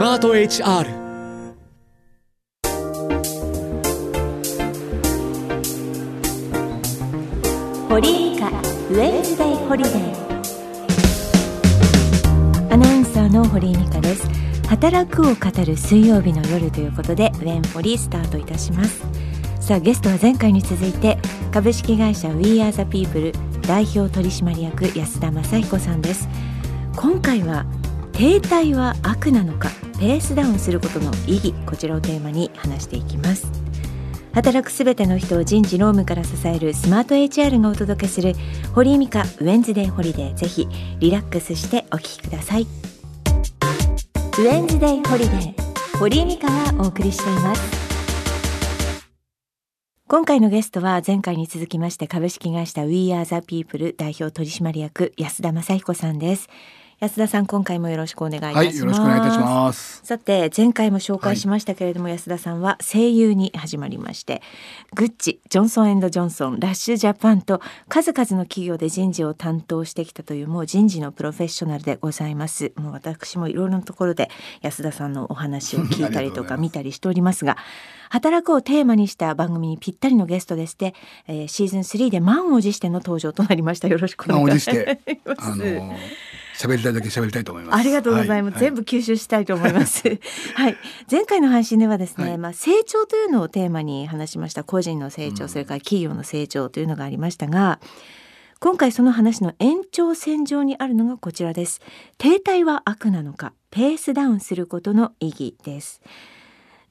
マート HR 堀井美香ウェンズデイホリデー。アナウンサーの堀井美香です。働くを語る水曜日の夜ということでウェンホリスタートいたします。さあゲストは前回に続いて株式会社 We Are the People 代表取締役安田正彦さんです。今回は停滞は悪なのかペースダウンすることの意義こちらをテーマに話していきます。働くすべての人を人事労務から支えるスマート HR がお届けする堀井美香ウェンズデーホリデー。ぜひリラックスしてお聞きください。ウェンズデーホリデー堀井美香がお送りしています。今回のゲストは前回に続きまして株式会社 We Are the People 代表取締役安田雅彦さんです。安田さん今回もよろしくお願いいたします、はい、よろしくお願いいたします。さて前回も紹介しましたけれども、はい、安田さんは声優に始まりましてグッチジョンソンジョンソンラッシュジャパンと数々の企業で人事を担当してきたというもう人事のプロフェッショナルでございます。もう私もいろいろなところで安田さんのお話を聞いたりとか 見たりしておりますが働くをテーマにした番組にぴったりのゲストでして、えー、シーズン3で満を持しての登場となりました。よろしくお願いします。あのー喋りたいだけ喋りたいと思います。ありがとうございます。はい、全部吸収したいと思います。はい、前回の配信ではですね、はい、まあ成長というのをテーマに話しました。個人の成長、うん、それから企業の成長というのがありましたが。今回その話の延長線上にあるのがこちらです停滞は悪なのかペースダウンすることの意義です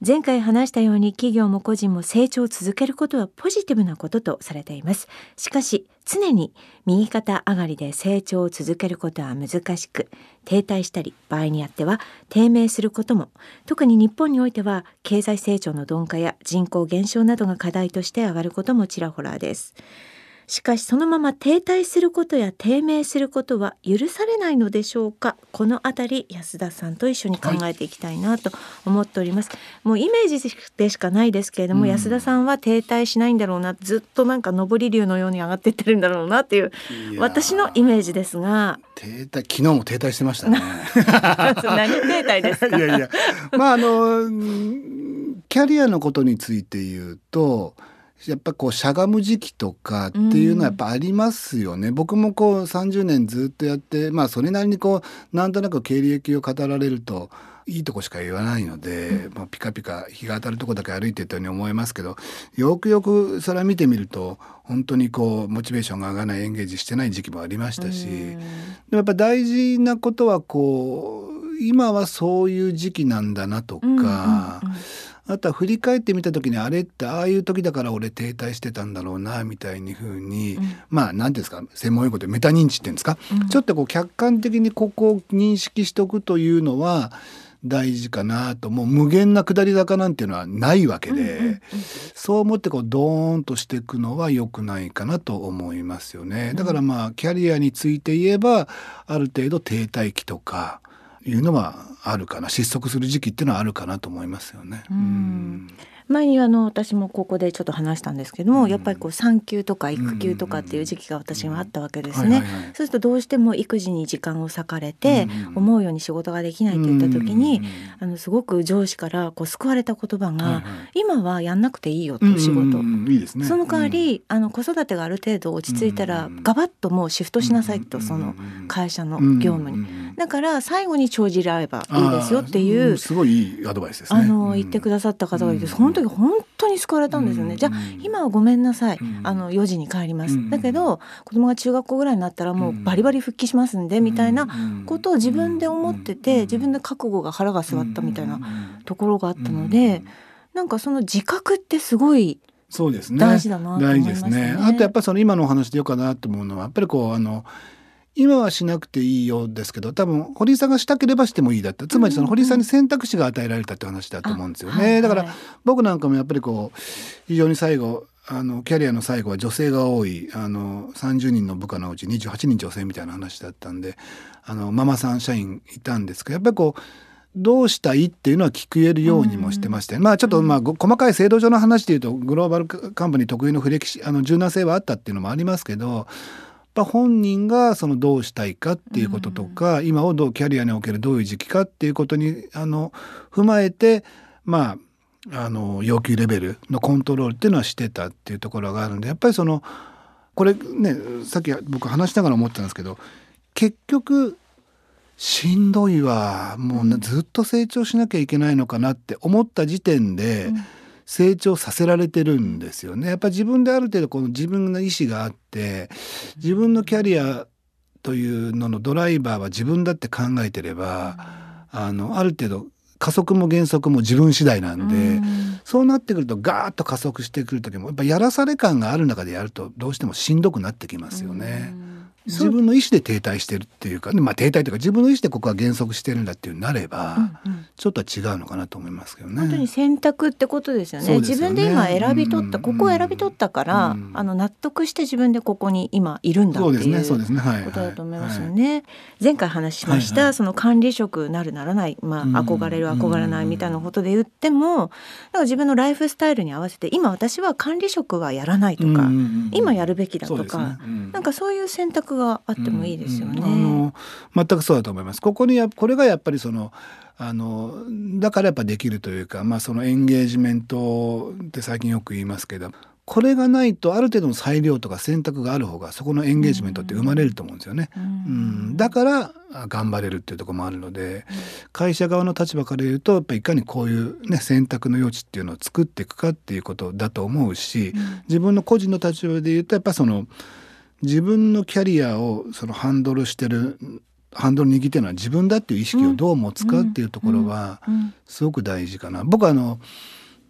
前回話したように企業も個人も成長を続けることはポジティブなこととされています。しかし常に右肩上がりで成長を続けることは難しく停滞したり場合によっては低迷することも。特に日本においては経済成長の鈍化や人口減少などが課題として上がることもちらほらです。しかしそのまま停滞することや低迷することは許されないのでしょうか？このあたり安田さんと一緒に考えていきたいなと思っております、はい、もうイメージでしかないですけれども、うん、安田さんは停滞しないんだろうな。ずっとなんか上り竜のように上がっていってるんだろうなっていう私のイメージですが。停滞昨日も停滞してましたね。何停滞ですか？いやいや。まああのキャリアのことについて言うとやっぱこうしゃがむ時期とかっていうのはやっぱありますよね、うん、僕もこう30年ずっとやってまあそれなりにこうなんとなく経歴を語られるといいとこしか言わないので、うん、まあ、ピカピカ日が当たるとこだけ歩いていったように思えますけどよくよくそれは見てみると本当にこうモチベーションが上がらないエンゲージしてない時期もありましたし、うん、でもやっぱ大事なことはこう今はそういう時期なんだなとか。うんうんうんあとは振り返ってみた時にあれってああいう時だから俺停滞してたんだろうなみたいにふうに、うん、まあ何ていうんですか専門用語でメタ認知っていうんですか、うん、ちょっとこう客観的にここを認識しておくというのは大事かなともう無限な下り坂なんていうのはないわけで、うんうんうん、そう思ってこうドーンとしていくのは良くないかなと思いますよね。だからまあキャリアについて言えばある程度停滞期とかいうのはあるかな失速する時期っていうのはあるかなと思いますよね。うん。前にあの私もここでちょっと話したんですけども、うん、やっぱりこう産休とか育休とかっていう時期が私はあったわけですね。そうするとどうしても育児に時間を割かれて、思うように仕事ができないといった時に、あのすごく上司からこう救われた言葉が、今はやんなくていいよと仕事、いいですね、その代わり、あの子育てがある程度落ち着いたら、ガバッともうシフトしなさいと、その会社の業務に。だから最後に帳尻合えばいいですよっていうすごいいいアドバイスですね。あの言ってくださった方がいて、その時本当に救われたんですよね。じゃあ今はごめんなさい。あの4時に帰ります。だけど子供が中学校ぐらいになったらもうバリバリ復帰しますんでみたいなことを自分で思ってて自分で覚悟が腹が据わったみたいなところがあったのでなんかその自覚ってすごいそうですね。大事だなと思いますね。あとやっぱりその今のお話でよかなと思うのはやっぱりこうあの今はしなくていいようですけど多分堀井さんがしたければしてもいいだったつまりその堀井さんに選択肢が与えられたって話だと思うんですよね、はいはい、だから僕なんかもやっぱりこう非常に最後あのキャリアの最後は女性が多いあの30人の部下のうち28人女性みたいな話だったんであのママさん社員いたんですけどやっぱりこうどうしたいっていうのは聞くえるようにもしてまして、うん、まあちょっとまあ細かい制度上の話でいうとグローバルカンパニー特有のフレキシあの柔軟性はあったっていうのもありますけどぱ本人がそのどうしたいかっていうこととか、今をどうキャリアにおけるどういう時期かっていうことにあの踏まえてまああの要求レベルのコントロールっていうのはしてたっていうところがあるんでやっぱりそのこれねさっき僕話しながら思ったんですけど結局しんどいわ。もうずっと成長しなきゃいけないのかなって思った時点で成長させられてるんですよね。やっぱ自分である程度この自分の意思があって自分のキャリアというののドライバーは自分だって考えてればあのある程度加速も減速も自分次第なんで、うん、そうなってくるとガーッと加速してくる時もやっぱやらされ感がある中でやるとどうしてもしんどくなってきますよね。うん自分の意思で停滞してるっていうか、まあ、停滞というか自分の意思でここは減速してるんだっていうなれば、うんうん、ちょっとは違うのかなと思いますけどね。本当に選択ってことですよね。よね。自分で今選び取った、うん、ここを選び取ったから、うん、あの納得して自分でここに今いるんだっていうことだと思いますよね。はい。はい、前回話しました、はいはい、その管理職なるならない、まあ、憧れる憧れないみたいなことで言っても、だから自分のライフスタイルに合わせて今私は管理職はやらないとか、今やるべきだとか、ね、なんかそういう選択があってもいいですよね。全くそうだと思います。ここにやこれがやっぱりそのあのだからやっぱできるというか、まあ、そのエンゲージメントって最近よく言いますけどこれがないとある程度の裁量とか選択がある方がそこのエンゲージメントって生まれると思うんですよね。うん、うん、だから頑張れるっていうところもあるので会社側の立場から言うとやっぱりいかにこういう、ね、選択の余地っていうのを作っていくかっていうことだと思うし、自分の個人の立場で言うとやっぱその自分のキャリアをそのハンドルしてるハンドル握ってるのは自分だっていう意識をどう持つかっていうところはすごく大事かな。僕はあの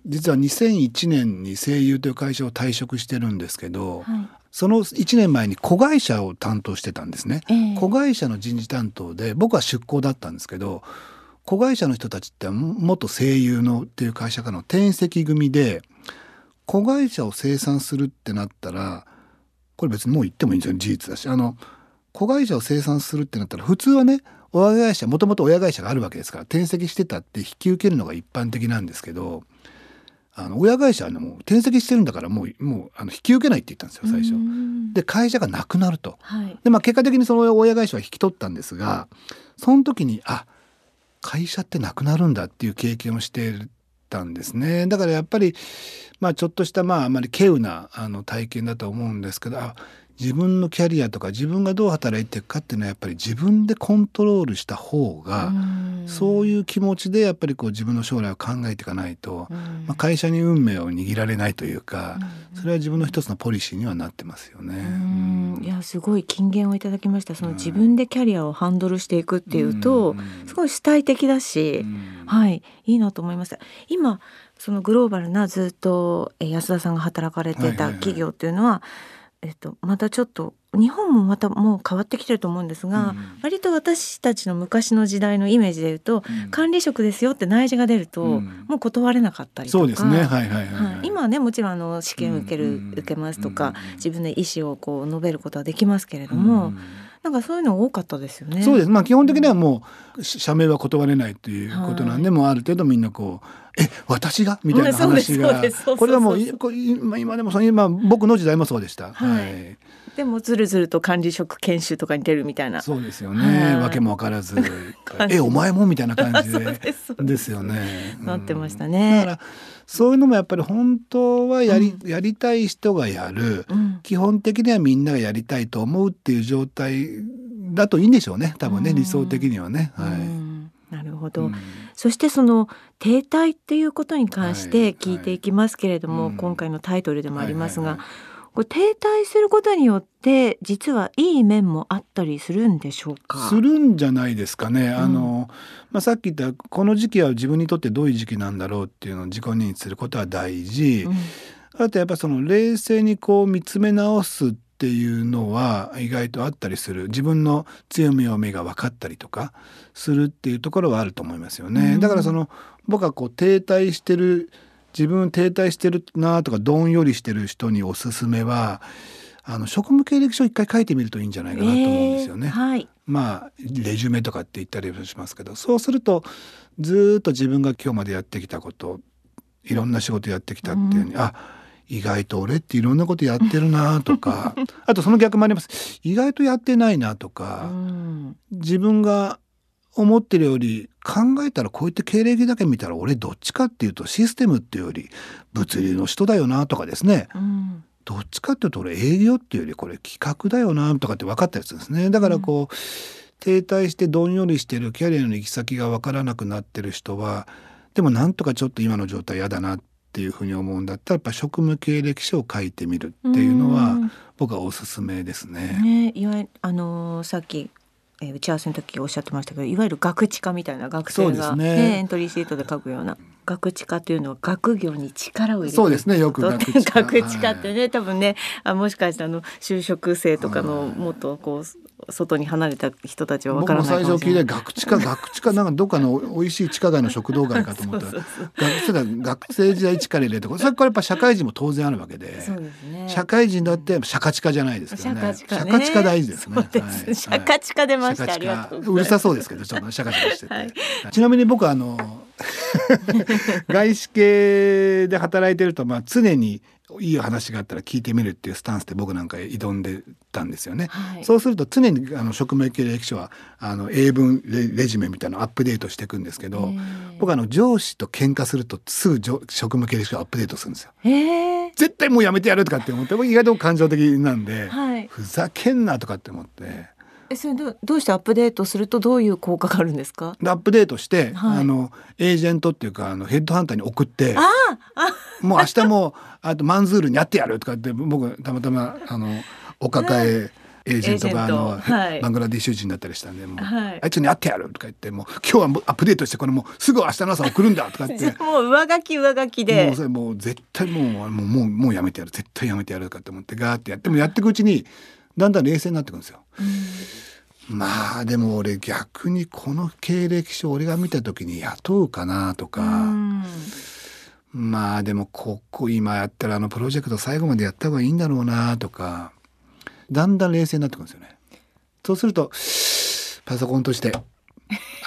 実は2001年に声優という会社を退職してるんですけど、はい、その1年前に子会社を担当してたんですね、えー、子会社の人事担当で僕は出向だったんですけど子会社の人たちって元声優のっていう会社からの転籍組で子会社を生産するってなったらこれ別にもう言ってもいいんですよ。事実だし。あの子会社を生産するってなったら普通はね親会社もともと親会社があるわけですから転籍してたって引き受けるのが一般的なんですけどあの親会社は、ね、もう転籍してるんだからもうもうあの引き受けないって言ったんですよ最初。で会社がなくなると。はい、でまあ結果的にその親会社は引き取ったんですがその時にあ会社ってなくなるんだっていう経験をしてたんですね。だからやっぱりまあちょっとしたまああまり稀有なあの体験だと思うんですけどあ自分のキャリアとか自分がどう働いていくかっていうのはやっぱり自分でコントロールした方がそういう気持ちでやっぱりこう自分の将来を考えていかないと、まあ、会社に運命を握られないというかそれは自分の一つのポリシーにはなってますよね。いやすごい金言をいただきました。その自分でキャリアをハンドルしていくっていうとすごい主体的だしはいいいなと思いました。今そのグローバルなずっと安田さんが働かれてた企業っていうのは、はいはいはいえっと、またちょっと日本もまたもう変わってきてると思うんですが、うん、割と私たちの昔の時代のイメージで言うと、うん、管理職ですよって内示が出ると、うん、もう断れなかったりとか。そうですね、はいはいはい、はい、今はねもちろんあの試験受ける、受けますとか、自分の意思をこう述べることはできますけれども。なんかそういうの多かったですよね。そうです。まあ基本的にはもう社名は断れないということなんで、はい、もうある程度みんなこうえ私が？みたいな話が。これはもう今でもその今僕の時代もそうでした。はい、はい。でもずるずると管理職研修とかに出るみたいな。そうですよね、わけも分からず。えお前も？みたいな感じで。ですよね、なってましたね。だからそういうのもやっぱり本当はやりうん、やりたい人がやる、うん、基本的にはみんながやりたいと思うっていう状態だといいんでしょうね。多分ね、理想的にはね。はい、なるほど、そしてその停滞っていうことに関して聞いていきますけれども、はいはい、今回のタイトルでもありますが、これ停滞することによって実はいい面もあったりするんでしょうか？するんじゃないですかね。うん、あのまあ、さっき言ったこの時期は自分にとってどういう時期なんだろうっていうのを自己認知することは大事。うん、あとやっぱその冷静にこう見つめ直すっていうのは意外とあったりする自分の強みを目が分かったりとかするっていうところはあると思いますよね。うん、だからその僕はこう停滞してる自分停滞してるなとかどんよりしてる人におすすめはあの職務経歴書一回書いてみるといいんじゃないかなと思うんですよね。えーはい、まあレジュメとかって言ったりしますけどそうするとずっと自分が今日までやってきたこといろんな仕事やってきたっていうふうに、うん、あ意外と俺っていろんなことやってるなとか あとその逆もあります。意外とやってないなとか、自分が思ってるより考えたらこういった経歴だけ見たら俺どっちかっていうとシステムっていうより物流の人だよなとかですね、うん、どっちかっていうと俺営業っていうよりこれ企画だよなとかって分かったやつですね。だからこう、停滞してどんよりしてるキャリアの行き先が分からなくなってる人はでもなんとかちょっと今の状態嫌だなっていうふうに思うんだったらやっぱ職務経歴書を書いてみるっていうのは僕はおすすめですね。ねいわゆるあのー、さっきえー、打ち合わせの時おっしゃってましたけどいわゆる学知化みたいな学生が、ね、ね、エントリーシートで書くような学知化というのは学業に力を入れてそうですね。よく学知化 学知化ってね、はい、多分ねあもしかしてあの就職生とかのもっとこう外に離れた人たちは分からない僕も最初聞いて学知化学知化なんかどっかの美味しい地下街の食堂街かと思ったら 学学生時代力入れてそれからやっぱ社会人も当然あるわけでね、社会人だって社会地化じゃないですけどね。社会地化大事ですね。社会地化出ました。ありがとううるさそうですけどちょっと社会地化してて、はい、ちなみに僕あの 外資系で働いてるとまあ常にいい話があったら聞いてみるっていうスタンスで僕なんか挑んでたんですよね。はい、そうすると常にあの職務経歴書はあの英文レジュメみたいなのをアップデートしていくんですけど僕あの上司と喧嘩するとすぐ職務経歴書をアップデートするんですよ。絶対もうやめてやるとかって思って意外と感情的なんで、はい、ふざけんなとかって思って。えそれどどうしてアップデートするとどういう効果があるんですか？アップデートして、はい、あのエージェントっていうかあのヘッドハンターに送ってもう明日もあとマンズールにやってやるとかって僕たまたまあのお抱え、エージェントがあの、はい、バングラディッシュ人だったりしたんでもう、はい、あいつに会ってやるとか言ってもう今日はアップデートしてこれもうすぐ明日の朝送るんだとかって。もう上書き上書きで。もうそれもう絶対もうもうもうもうやめてやる絶対やめてやるとかって思ってガーってやってもやっていくうちにだんだん冷静になってくるんですよ。まあでも俺逆にこの経歴書俺が見た時に雇うかなとか。まあでもここ今やったらあのプロジェクト最後までやった方がいいんだろうなとかだんだん冷静になってくるんですよね。そうするとパソコンとして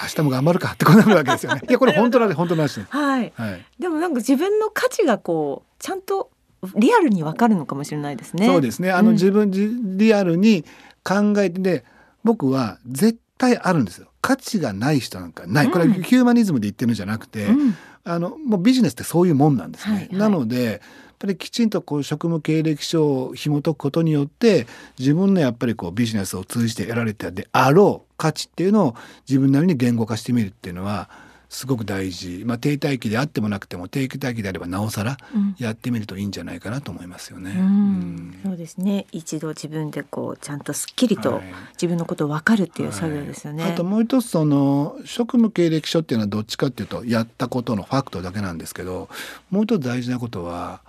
明日も頑張るかってこうなるわけですよね。いやこれ本当なんで本当なんですね。はい。はい、でもなんか自分の価値がこうちゃんとリアルにわかるのかもしれないですね。そうですね。あの、自分リアルに考えてで僕は絶対あるんですよ。価値がない人なんかない。これはヒューマニズムで言ってるんじゃなくて、うん、あのもうビジネスってそういうもんなんですね。はいはい、なのでやっぱりきちんとこう職務経歴書を紐解くことによって自分のやっぱりこうビジネスを通じて得られたであろう価値っていうのを自分なりに言語化してみるっていうのはすごく大事、まあ、停滞期であってもなくても定期待機であればなおさらやってみるといいんじゃないかなと思いますよね。うん。うん、そうですね。一度自分でこうちゃんとすっきりと自分のことを分かるっていう作業ですよね。はい、あともう一つその職務経歴書っていうのはどっちかっていうとやったことのファクトだけなんですけどもう一つ大事なことは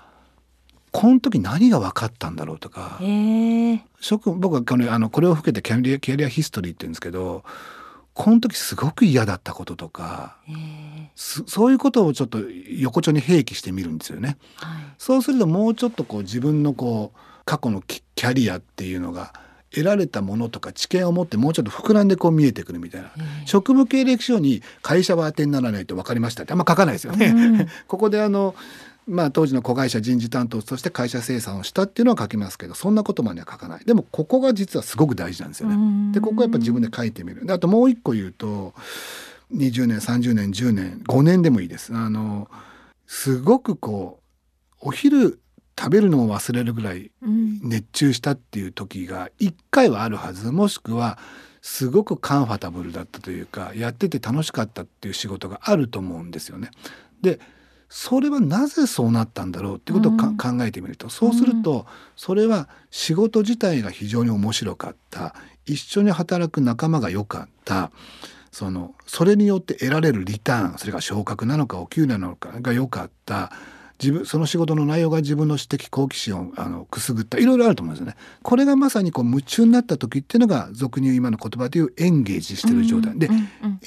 この時何が分かったんだろうとか。職僕はこれあのこれを含めてキャリアキャリアヒストリーって言うんですけどこの時すごく嫌だったこととかそういうことをちょっと横丁に併記してみるんですよね。はい、そうするともうちょっとこう自分のこう過去のキャリアっていうのが得られたものとか知見を持ってもうちょっと膨らんでこう見えてくるみたいな、職務経歴書に会社は当てにならないと分かりましたってあんま書かないですよね。うん、ここであのまあ、当時の子会社人事担当として会社生産をしたっていうのは書きますけどそんなことまでは書かないでもここが実はすごく大事なんですよね。でここはやっぱ自分で書いてみるであともう一個言うと20年30年10年5年でもいいです。あのすごくこうお昼食べるのを忘れるぐらい熱中したっていう時が1回はあるはずもしくはすごくカンファタブルだったというかやってて楽しかったっていう仕事があると思うんですよね。でそれはなぜそうなったんだろうってことを、うん、考えてみると。そうするとそれは仕事自体が非常に面白かった。一緒に働く仲間が良かった。そのそれによって得られるリターンそれが昇格なのかお給料なのかが良かった自分その仕事の内容が自分の知的好奇心をあのくすぐったいろいろあると思うんですよね。これがまさにこう夢中になった時っていうのが俗に言う今の言葉で言うエンゲージしてる状態、で、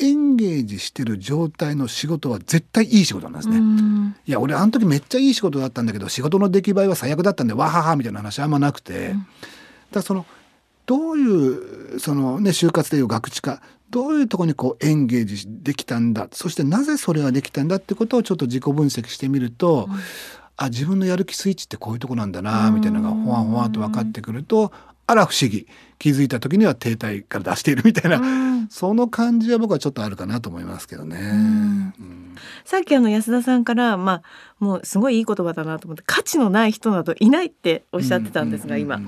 エンゲージしてる状態の仕事は絶対いい仕事なんですね。いや俺あの時めっちゃいい仕事だったんだけど仕事の出来栄えは最悪だったんでわははみたいな話あんまなくて、だそのどういうそのね就活でいう学知化どういうとこにこうエンゲージできたんだ？そしてなぜそれができたんだってことをちょっと自己分析してみると、うん、あ自分のやる気スイッチってこういうとこなんだなみたいなのがほわほわと分かってくるとあら不思議。気づいた時には停滞から出しているみたいな、その感じは僕はちょっとあるかなと思いますけどね。さっきあの安田さんからまあもうすごいいい言葉だなと思って価値のない人などいないっておっしゃってたんですが今。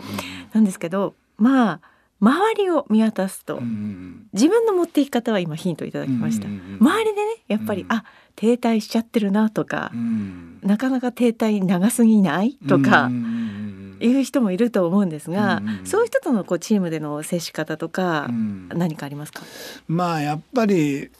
なんですけどまあ周りを見渡すと、自分の持っていき方は今ヒントいただきました、周りでねやっぱり、あ停滞しちゃってるなとか、なかなか停滞長すぎないとか、いう人もいると思うんですが、そういう人とのこうチームでの接し方とか、何かありますか？まあやっぱり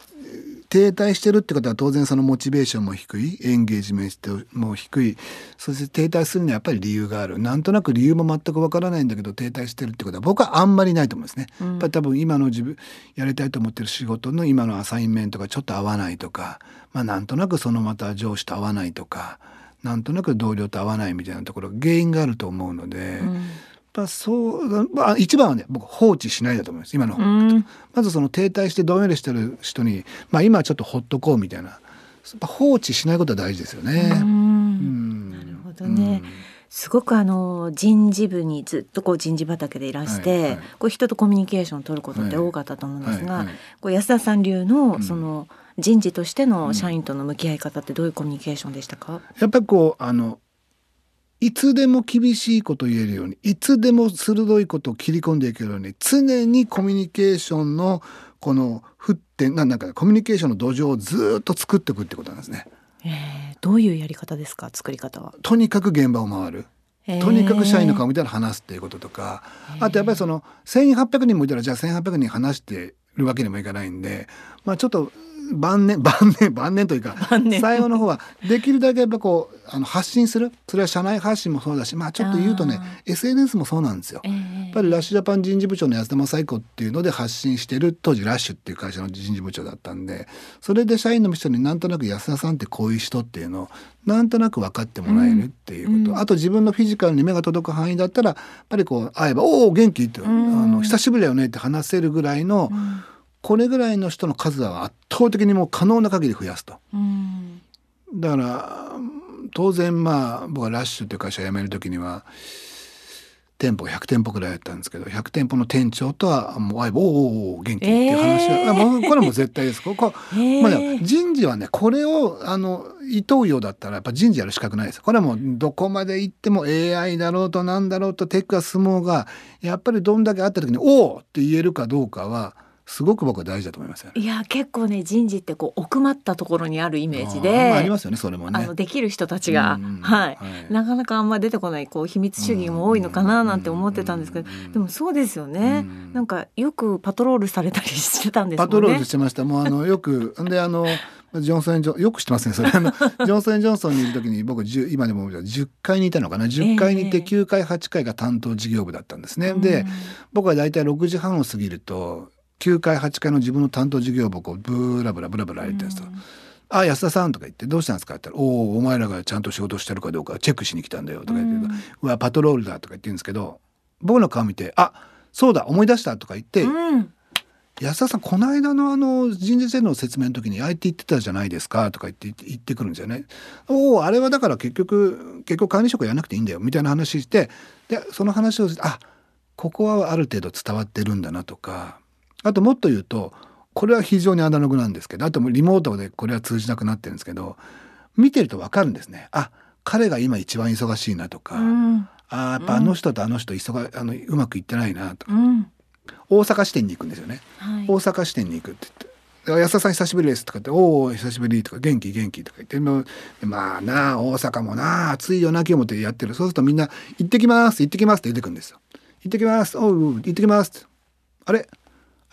停滞してるってことは当然そのモチベーションも低いエンゲージメントも低いそして停滞するにはやっぱり理由があるなんとなく理由も全くわからないんだけど停滞してるってことは僕はあんまりないと思うんですね。うん、やっぱり多分今の自分やりたいと思ってる仕事の今のアサインメントがちょっと合わないとか、まあ、なんとなくそのまた上司と合わないとかなんとなく同僚と合わないみたいなところ原因があると思うので。うんぱそう、まあ、一番はね僕放置しないだと思います。今のまずその停滞してどんよりしてる人に、まあ、今はちょっとほっとこうみたいな。放置しないことは大事ですよね。なるほどね、すごくあの人事部にずっとこう人事畑でいらして、はいはい、こう人とコミュニケーションを取ることって多かったと思うんですが、はいはい、こう安田さん流のその人事としての社員との向き合い方ってどういうコミュニケーションでしたか、やっぱりこうあのいつでも厳しいことを言えるようにいつでも鋭いことを切り込んでいけるように常にコミュニケーションのこの沸点なんかコミュニケーションの土壌をずっと作っていくってことなんですね。えー、どういうやり方ですか？作り方は。とにかく現場を回る。とにかく社員の顔見たら話すっていうこととか、あとやっぱりその1,800人もいたらじゃあ1,800人話してるわけにもいかないんで、まあ、ちょっと晩年晩年晩年というか最後の方はできるだけやっぱこうあの発信する。それは社内発信もそうだしまあちょっと言うとね SNS もそうなんですよ、えー、やっぱりラッシュジャパン人事部長の安田正彦っていうので発信してる当時ラッシュっていう会社の人事部長だったんでそれで社員の人になんとなく安田さんってこういう人っていうのをなんとなく分かってもらえるっていうこと、うん、あと自分のフィジカルに目が届く範囲だったらやっぱりこう会えば「おお元気?」って、うん、あの「久しぶりだよね」って話せるぐらいの、うんこれぐらいの人の数は圧倒的にもう可能な限り増やすと。だから当然まあ僕はラッシュという会社辞める時には店舗100店舗ぐらいやったんですけど100店舗の店長とはもう「おおお元気」っていう話は、えー、これも絶対です。ここ、えー、まあ、人事はねこれをあの伊藤洋だったらやっぱ人事やる資格ないです。これはもうどこまで行っても AI だろうとなんだろうとテックが進もうがやっぱりどんだけあった時に「おお!」って言えるかどうかは。すごく僕は大事だと思いますいや結構ね人事ってこう奥まったところにあるイメージであ,、ありますよねそれもね。あのできる人たちが、はい、はい、なかなかあんま出てこないこう秘密主義も多いのかななんて思ってたんですけど、でもそうですよね、ん、なんかよくパトロールされたりしてたんです、ね、パトロールしてました。もうあのよくであのジョンソンジョよく知ってますねそれあのジョンソンジョンソンにいる時に僕今でも10階にいたのかな？10階にいて9階8階が担当事業部だったんですね、で僕は大体6時半を過ぎると9回8回の自分の担当事業部をブラブラブラブラやってるんですよ。あ安田さんとか言って「どうしたんですか?」って言ったら「おおお前らがちゃんと仕事してるかどうかチェックしに来たんだよ」とか言って「うわパトロールだ」とか言ってるんですけど僕の顔見て「あそうだ思い出した」とか言って、うん安田さんこの間のあの人事制度の説明の時にあえて言ってたじゃないですかとか言って言ってくるんですよね。おおあれはだから結局結局管理職やらなくていいんだよみたいな話してでその話をあここはある程度伝わってるんだなとかあともっと言うとこれは非常にアナログなんですけどあとリモートでこれは通じなくなってるんですけど見てると分かるんですね。あ彼が今一番忙しいなとか、うん、あやっぱあの人とあの人忙あのうまくいってないなとか、うん、大阪支店に行くんですよね、はい、大阪支店に行くって言って「安田さん久しぶりです」とかって「おお久しぶり」とか「元気元気」とか言って。まあなあ大阪もなあ暑いよな今日もってやってる。そうするとみんな「行ってきます行ってきます」って言ってくるんですよ。行ってきますおう行ってきますあれ？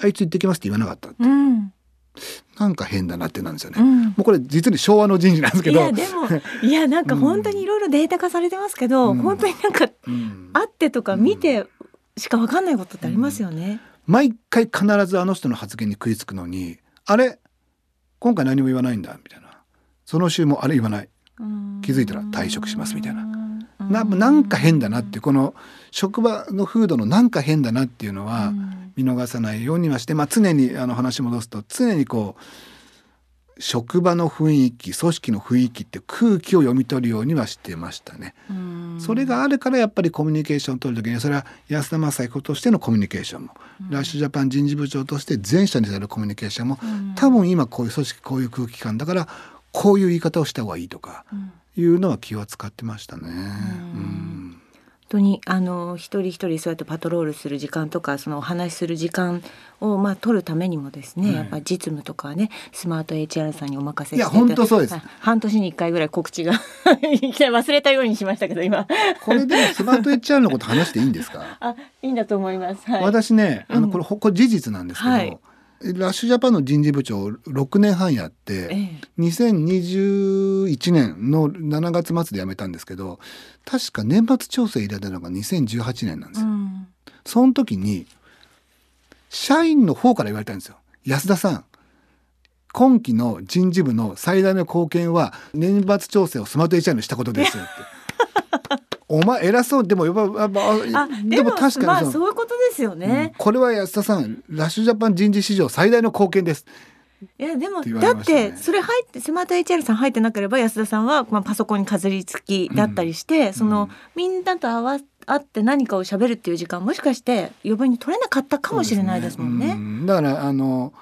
あいつ行ってきますって言わなかったって。うん。なんか変だなってなんですよね、うん、もうこれ実に昭和の人事なんですけど。いやでもいやなんか本当にいろいろデータ化されてますけど、うん、本当になんか、うん、会ってとか見てしか分かんないことってありますよね、毎回必ずあの人の発言に食いつくのにあれ？今回何も言わないんだみたいな。その週もあれ言わない。気づいたら退職しますみたいな。ななんか変だなってこの職場の風土のなんか変だなっていうのは見逃さないようにはして、まあ、常にあの話戻すと常にこ職場の雰囲気組織の雰囲気って空気を読み取るようにはしてましたね。それがあるからやっぱりコミュニケーションを取る時にそれは安田正彦としてのコミュニケーションも、ラッシュジャパン人事部長として全社に対するコミュニケーションも、多分今こういう組織こういう空気感だからこういう言い方をした方がいいとかいうのは気は使ってましたね。うん当にあの一人一人そうやってパトロールする時間とかそのお話しする時間をまあ取るためにもですね、はい、やっぱ実務とかねスマート HR さんにお任せしていや本当そうです。半年に一回ぐらい告知が 忘れたようにしましたけど今。これでスマート HR のこと話していいんですか？あいいんだと思います、はい、私ねあのこれ、これ事実なんですけど、はいラッシュジャパンの人事部長を6年半やって、ええ、2021年の7月末で辞めたんですけど確か年末調整入れたのが2018年なんですよ。うん、その時に社員の方から言われたんですよ。安田さん今期の人事部の最大の貢献は年末調整をスマート HR にしたことですって。お前偉そう。でもやっぱでも確かにまあそういうことですよね、うん、これは安田さんラッシュジャパン人事史上最大の貢献です。いやでも、ね、だってそれ入ってスマート HR さん入ってなければ安田さんは、まあ、パソコンにかずりつきだったりして、うん、その、みんなと合わ会って何かを喋るっていう時間もしかして余分に取れなかったかもしれないですもんね。ねだからあの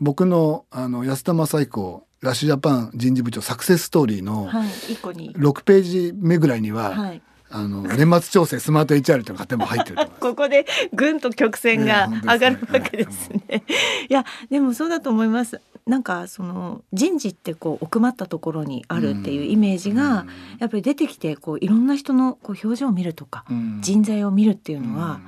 僕のあの安田正彦ラッシュジャパン人事部長サクセスストーリーの6ページ目ぐらいには、はい、あの年末調整スマート HR というも入ってる ここでぐんと曲線が上がるわけですね。ねい。やでもそうだと思います。なんかその人事ってこう奥まったところにあるっていうイメージがやっぱり出てきてこういろんな人のこう表情を見るとか人材を見るっていうのは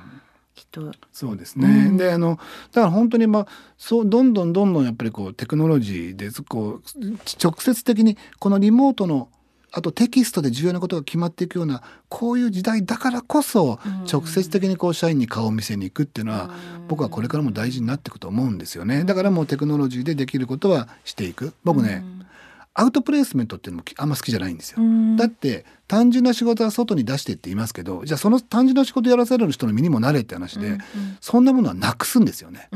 きっと。そうですね。うん、であのだから本当にまあそうどんどんどんどんやっぱりこうテクノロジーでこう直接的にこのリモートのあとテキストで重要なことが決まっていくようなこういう時代だからこそ直接的にこう社員に顔を見せに行くっていうのは僕はこれからも大事になっていくと思うんですよね。だからもうテクノロジーでできることはしていく。僕ねアウトプレイスメントっていうのもあんま好きじゃないんですよ。だって単純な仕事は外に出してって言いますけどじゃあその単純な仕事やらせる人の身にもなれって話でそんなものはなくすんですよね。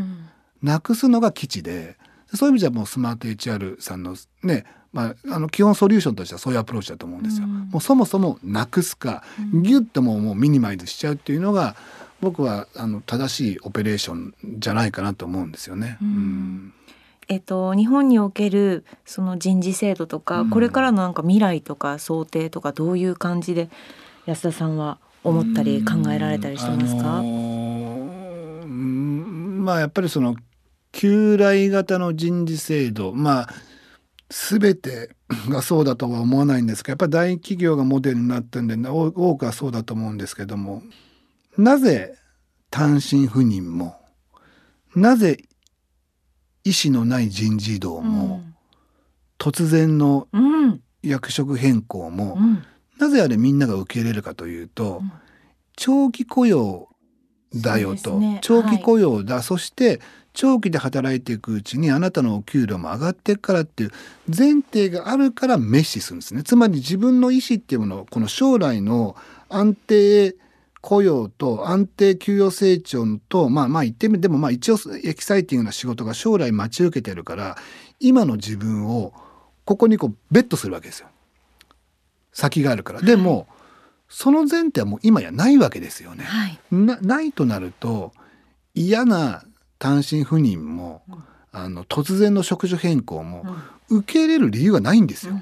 なくすのが基地でそういう意味じゃもうスマート HR さんのねまあ、あの基本ソリューションとしてはそういうアプローチだと思うんですよ。うん、もうそもそもなくすか、ギュッともうもうミニマイズしちゃうっていうのが僕はあの正しいオペレーションじゃないかなと思うんですよね。うん、えっと、日本におけるその人事制度とか、うん、これからのなんか未来とか想定とかどういう感じで安田さんは思ったり考えられたりしてますか、あのー、まあやっぱりその旧来型の人事制度。まあ全てがそうだとは思わないんですがやっぱり大企業がモデルになってるんで多くはそうだと思うんですけどもなぜ単身赴任もなぜ意思のない人事異動も、うん、突然の役職変更も、うん、なぜあれみんなが受け入れるかというと、うん、長期雇用だよと、ね、長期雇用だ、はい、そして長期で働いていくうちにあなたのお給料も上がっていくからっていう前提があるから滅視するんですね。つまり自分の意思っていうものをこの将来の安定雇用と安定給与成長とまあまあ言ってみてもまあ一応エキサイティングな仕事が将来待ち受けてるから今の自分をここにこうベットするわけですよ。先があるから。でも、その前提はもう今やないわけですよね。はい、なないとなると嫌な単身赴任も、うん、あの突然の職種変更も、うん、受け入れる理由がないんですよ。うん、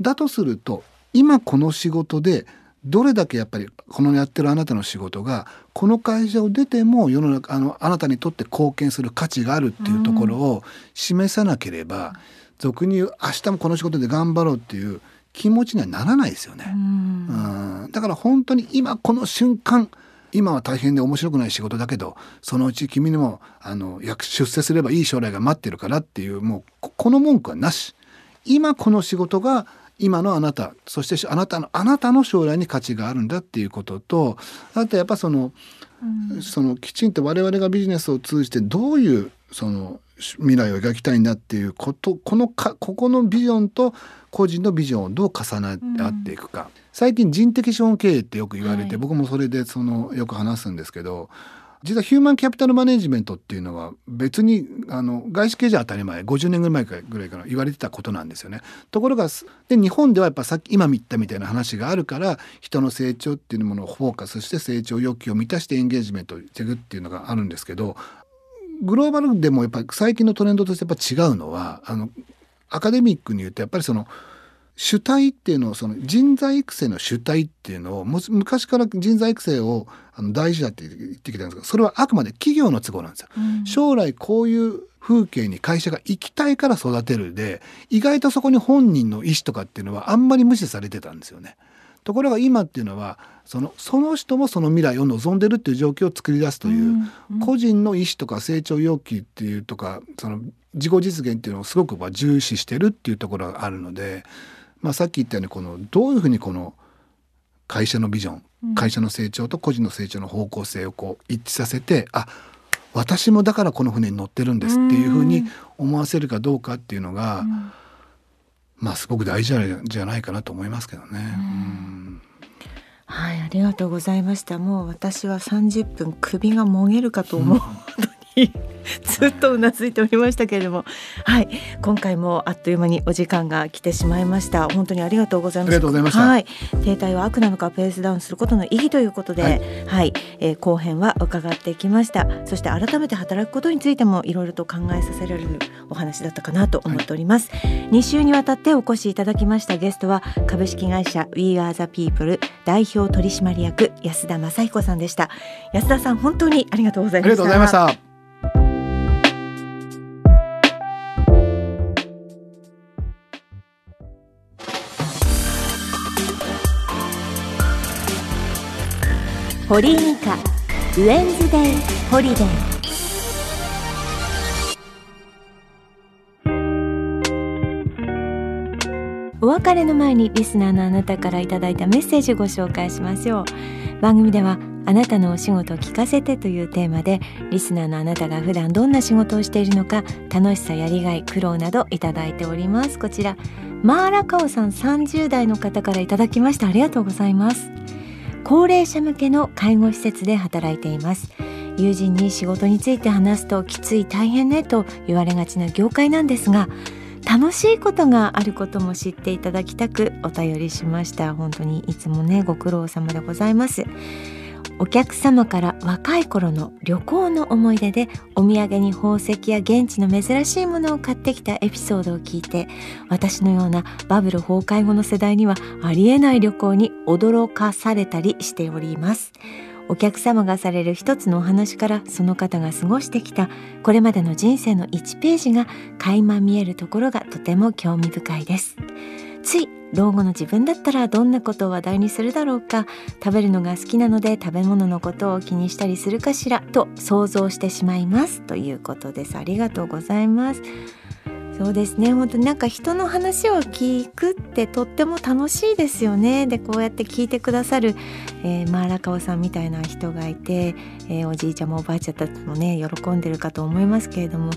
だとすると今この仕事でどれだけやっぱりこのやってるあなたの仕事がこの会社を出ても世の中あのあなたにとって貢献する価値があるっていうところを示さなければ、俗に言う明日もこの仕事で頑張ろうっていう気持ちにはならないですよね。うん。だから本当に今この瞬間今は大変で面白くない仕事だけどそのうち君にもあの出世すればいい将来が待ってるからっていうもうこの文句はなし。今この仕事が今のあなたそしてあなたのあなたの将来に価値があるんだっていうこととあとやっぱその、うん、そのきちんと我々がビジネスを通じてどういうその未来を描きたいんだっていうことこのかここのビジョンと個人のビジョンをどう重なっていくか、うん、最近人的資本経営ってよく言われて、はい、僕もそれでそのよく話すんですけど実はヒューマンキャピタルマネジメントっていうのは別にあの外資系じゃ当たり前50年ぐらい前ぐらいから言われてたことなんですよね。ところがで日本ではやっぱさっき今言ったみたいな話があるから人の成長っていうものをフォーカスして成長欲求を満たしてエンゲージメントしていくっていうのがあるんですけどグローバルでもやっぱり最近のトレンドとしてやっぱ違うのはあのアカデミックに言うとやっぱりその主体っていうのをその人材育成の主体っていうのを昔から人材育成をあの大事だって言ってきたんですがそれはあくまで企業の都合なんですよ。うん、将来こういう風景に会社が行きたいから育てるで意外とそこに本人の意思とかっていうのはあんまり無視されてたんですよね。ところが今っていうのはそのその人もその未来を望んでるっていう状況を作り出すという、うんうん、個人の意思とか成長要求っていうとかその自己実現っていうのをすごく重視してるっていうところがあるので。まあ、さっき言ったようにこのどういうふうにこの会社のビジョン、会社の成長と個人の成長の方向性をこう一致させてあ私もだからこの船に乗ってるんですっていうふうに思わせるかどうかっていうのが、うん、まあすごく大事じゃないかなと思いますけどね。うんはい、ありがとうございました。もう私は30分首がもげるかと思う、うん、ずっとうなずいておりましたけれども、はい、今回もあっという間にお時間が来てしまいました。本当にありがとうございました。はい、停滞は悪なのかペースダウンすることの意義ということで、はい、はい、えー、後編は伺ってきました。そして改めて働くことについてもいろいろと考えさせられるお話だったかなと思っております。はい、2週にわたってお越しいただきましたゲストは株式会社 We Are the People 代表取締役安田正彦さんでした。安田さん本当にありがとうございました。堀井美香ウェンズデイホリデーお別れの前にリスナーのあなたからいただいたメッセージをご紹介しましょう。番組ではあなたのお仕事を聞かせてというテーマでリスナーのあなたが普段どんな仕事をしているのか楽しさやりがい苦労などいただいております。こちらマーラカオさん30代の方からいただきました。ありがとうございます。高齢者向けの介護施設で働いています。友人に仕事について話すときつい大変ねと言われがちな業界なんですが楽しいことがあることも知っていただきたくお便りしました。本当にいつもねご苦労様でございます。お客様から若い頃の旅行の思い出でお土産に宝石や現地の珍しいものを買ってきたエピソードを聞いて私のようなバブル崩壊後の世代にはありえない旅行に驚かされたりしております。お客様がされる一つのお話からその方が過ごしてきたこれまでの人生の1ページが垣間見えるところがとても興味深いです。つい老後の自分だったらどんなことを話題にするだろうか食べるのが好きなので食べ物のことを気にしたりするかしらと想像してしまいますということですありがとうございます。そうですね。本当になんか人の話を聞くってとっても楽しいですよね。でこうやって聞いてくださる、えー、マーラカオさんみたいな人がいて、えー、おじいちゃんもおばあちゃんたちもね喜んでるかと思いますけれども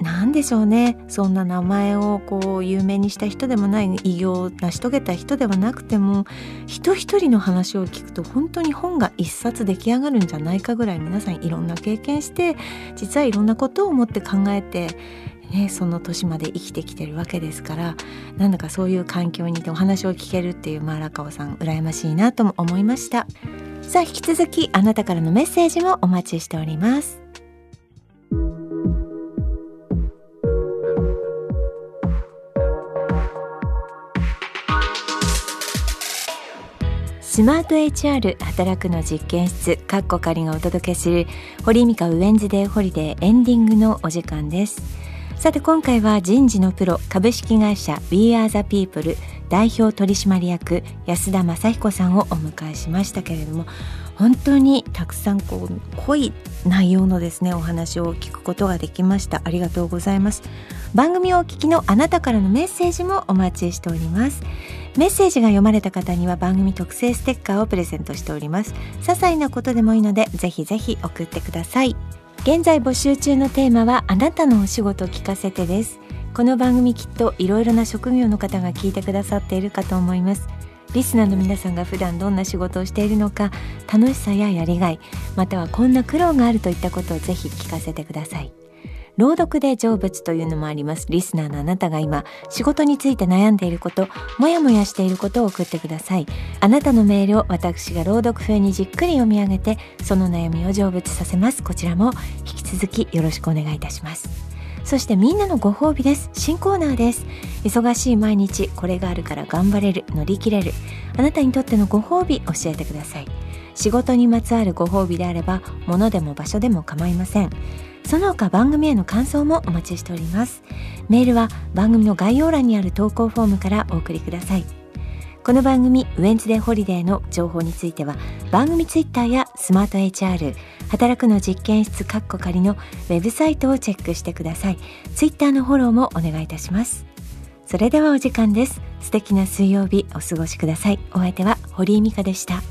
何でしょうね。そんな名前をこう有名にした人でもない偉業を成し遂げた人ではなくても人一人の話を聞くと本当に本が一冊出来上がるんじゃないかぐらい皆さんいろんな経験して実はいろんなことを思って考えてね、その年まで生きてきてるわけですからなんだかそういう環境にいてお話を聞けるっていうマーラカオさん羨ましいなとも思いました。さあ引き続きあなたからのメッセージもお待ちしております。スマート HR 働くの実験室カッコ仮がお届けする堀美香ウェンズデーホリデーエンディングのお時間です。さて今回は人事のプロ株式会社 We Are the People 代表取締役安田雅彦さんをお迎えしましたけれども本当にたくさんこう濃い内容のですねお話を聞くことができました。ありがとうございます。番組をお聞きのあなたからのメッセージもお待ちしております。メッセージが読まれた方には番組特製ステッカーをプレゼントしております。些細なことでもいいのでぜひぜひ送ってください。現在募集中のテーマはあなたのお仕事聞かせてです。この番組きっといろいろな職業の方が聞いてくださっているかと思います。リスナーの皆さんが普段どんな仕事をしているのか楽しさややりがいまたはこんな苦労があるといったことをぜひ聞かせてください。朗読で成仏というのもあります。リスナーのあなたが今仕事について悩んでいることもやもやしていることを送ってください。あなたのメールを私が朗読風にじっくり読み上げてその悩みを成仏させます。こちらも引き続きよろしくお願いいたします。そしてみんなのご褒美です。新コーナーです。忙しい毎日これがあるから頑張れる。乗り切れる。あなたにとってのご褒美教えてください。仕事にまつわるご褒美であれば物でも場所でも構いません。その他番組への感想もお待ちしております。メールは番組の概要欄にある投稿フォームからお送りください。この番組ウェンズデーホリデーの情報については番組ツイッターやスマート HR 働くの実験室カッコ仮のウェブサイトをチェックしてください。ツイッターのフォローもお願いいたします。それではお時間です。素敵な水曜日お過ごしください。お相手は堀井美香でした。